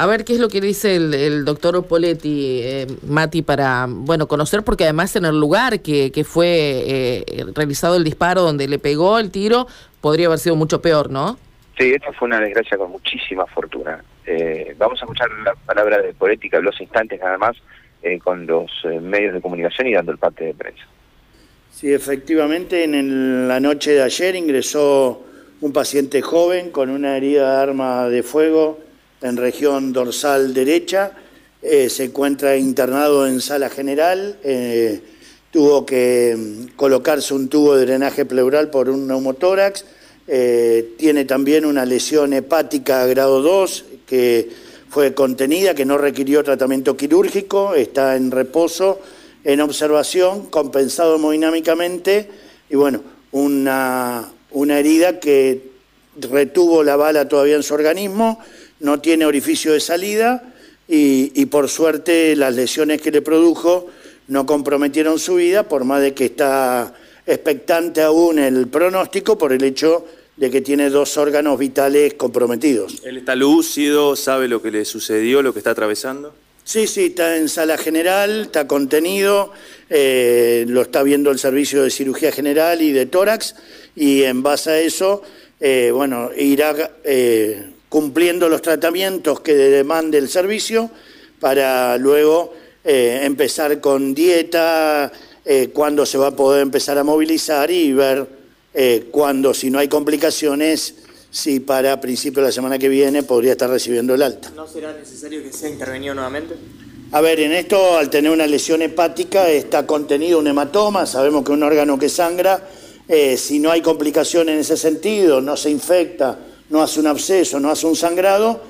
A ver qué es lo que dice el, doctor Poletti, eh, Mati, para bueno conocer, porque además en el lugar que, que fue eh, realizado el disparo donde le pegó el tiro, podría haber sido mucho peor, ¿no? Sí, esta fue una desgracia con muchísima fortuna. Eh, vamos a escuchar la palabra de Poletti, que habló instantes nada más con los medios de comunicación y dando el parte de prensa. Sí, efectivamente, en la noche de ayer ingresó un paciente joven con una herida de arma de fuego en región dorsal derecha. Eh, se encuentra internado en sala general. Eh, tuvo que mm, colocarse un tubo de drenaje pleural por un neumotórax. Eh, tiene también una lesión hepática grado 2 que fue contenida, que no requirió tratamiento quirúrgico, está en reposo en observación, compensado hemodinámicamente, y bueno, una, una herida que retuvo la bala todavía en su organismo, no tiene orificio de salida y, y, por suerte las lesiones que le produjo no comprometieron su vida, por más de que está expectante aún el pronóstico por el hecho de que tiene dos órganos vitales comprometidos. ¿Él está lúcido? ¿Sabe lo que le sucedió, lo que está atravesando? Sí, sí, está en sala general, está contenido, eh, lo está viendo el servicio de cirugía general y de tórax, y en base a eso, eh, bueno, irá eh, cumpliendo los tratamientos que demande el servicio para luego empezar con dieta, cuándo se va a poder empezar a movilizar y ver cuándo, si no hay complicaciones, si para principios de la semana que viene podría estar recibiendo el alta. ¿No será necesario que sea intervenido nuevamente? A ver, en esto, al tener una lesión hepática, está contenido un hematoma, sabemos que un órgano que sangra, eh, si no hay complicación en ese sentido, no se infecta, no hace un absceso, no hace un sangrado,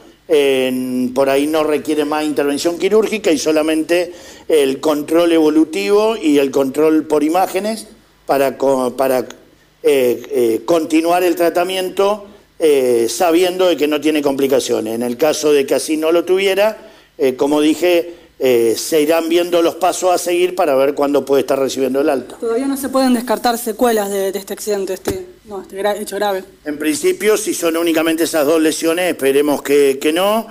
por ahí no requiere más intervención quirúrgica y solamente el control evolutivo y el control por imágenes para, para eh, eh, continuar el tratamiento sabiendo de que no tiene complicaciones. En el caso de que así no lo tuviera, como dije, eh, se irán viendo los pasos a seguir para ver cuándo puede estar recibiendo el alta. Todavía no se pueden descartar secuelas de, este accidente, este, no, este hecho grave. En principio, si son únicamente esas dos lesiones, esperemos que, no.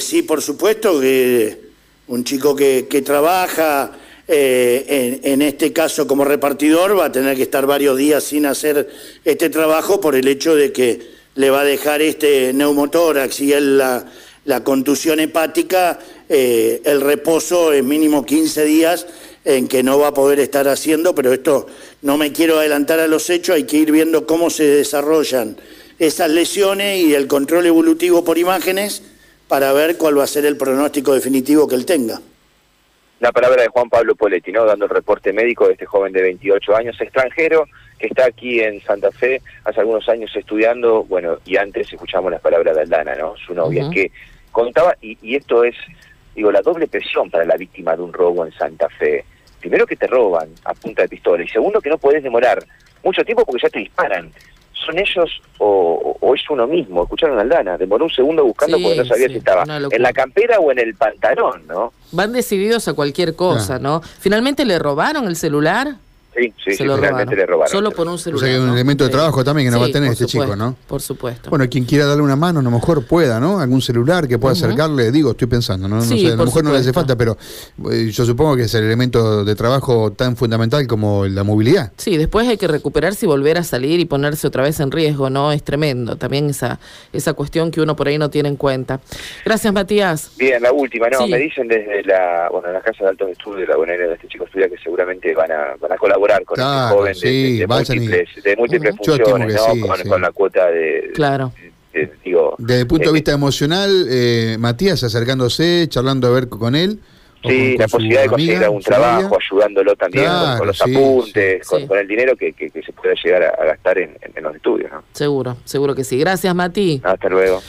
sí, por supuesto, que un chico que, trabaja en, en, este caso como repartidor va a tener que estar varios días sin hacer este trabajo por el hecho de que le va a dejar este neumotórax y la, la contusión hepática, eh, el reposo es mínimo 15 días en que no va a poder estar haciendo, pero esto no me quiero adelantar a los hechos, hay que ir viendo cómo se desarrollan esas lesiones y el control evolutivo por imágenes para ver cuál va a ser el pronóstico definitivo que él tenga. La palabra de Juan Pablo Poletti, ¿no? dando el reporte médico de este joven de 28 años, extranjero, que está aquí en Santa Fe hace algunos años estudiando, bueno, y antes escuchamos las palabras de Aldana, ¿no? Su novia, que contaba, y, y esto es, digo, la doble presión para la víctima de un robo en Santa Fe. Primero que te roban a punta de pistola, y segundo que no puedes demorar mucho tiempo porque ya te disparan son ellos o, es uno mismo. Escucharon a Aldana, demoró un segundo buscando porque no sabía si estaba en la campera o en el pantalón, ¿no? Van decididos a cualquier cosa, ¿no? Finalmente le robaron el celular. Sí, sí, se lo realmente le robaron. Solo por un celular. O sea, que un elemento de trabajo también que no va a tener este chico, ¿no? Por supuesto. Bueno, quien quiera darle una mano, a lo mejor pueda, ¿no? Algún celular que pueda acercarle, digo, estoy pensando, ¿no? no sé, a lo mejor no le hace falta, pero eh, yo supongo que es el elemento de trabajo tan fundamental como la movilidad. Sí, después hay que recuperarse y volver a salir y ponerse otra vez en riesgo, ¿no? Es tremendo también esa, esa cuestión que uno por ahí no tiene en cuenta. Gracias, Matías. Bien, la última, ¿no? Me dicen desde la, bueno, la Casa de Altos Estudios de la Bonaerense de este chico estudia que seguramente van a, van a colaborar con este de, múltiples, de múltiples funciones, ¿no? con, la cuota de... Claro. digo, Desde el punto de eh, vista emocional, eh, Matías acercándose, charlando a ver con él. Sí, la posibilidad de conseguir algún trabajo, ayudándolo también con, los apuntes, con, el dinero que, que, se pueda llegar a, gastar en, en, los estudios. ¿no? Seguro, seguro que sí. Gracias, Mati. Hasta luego.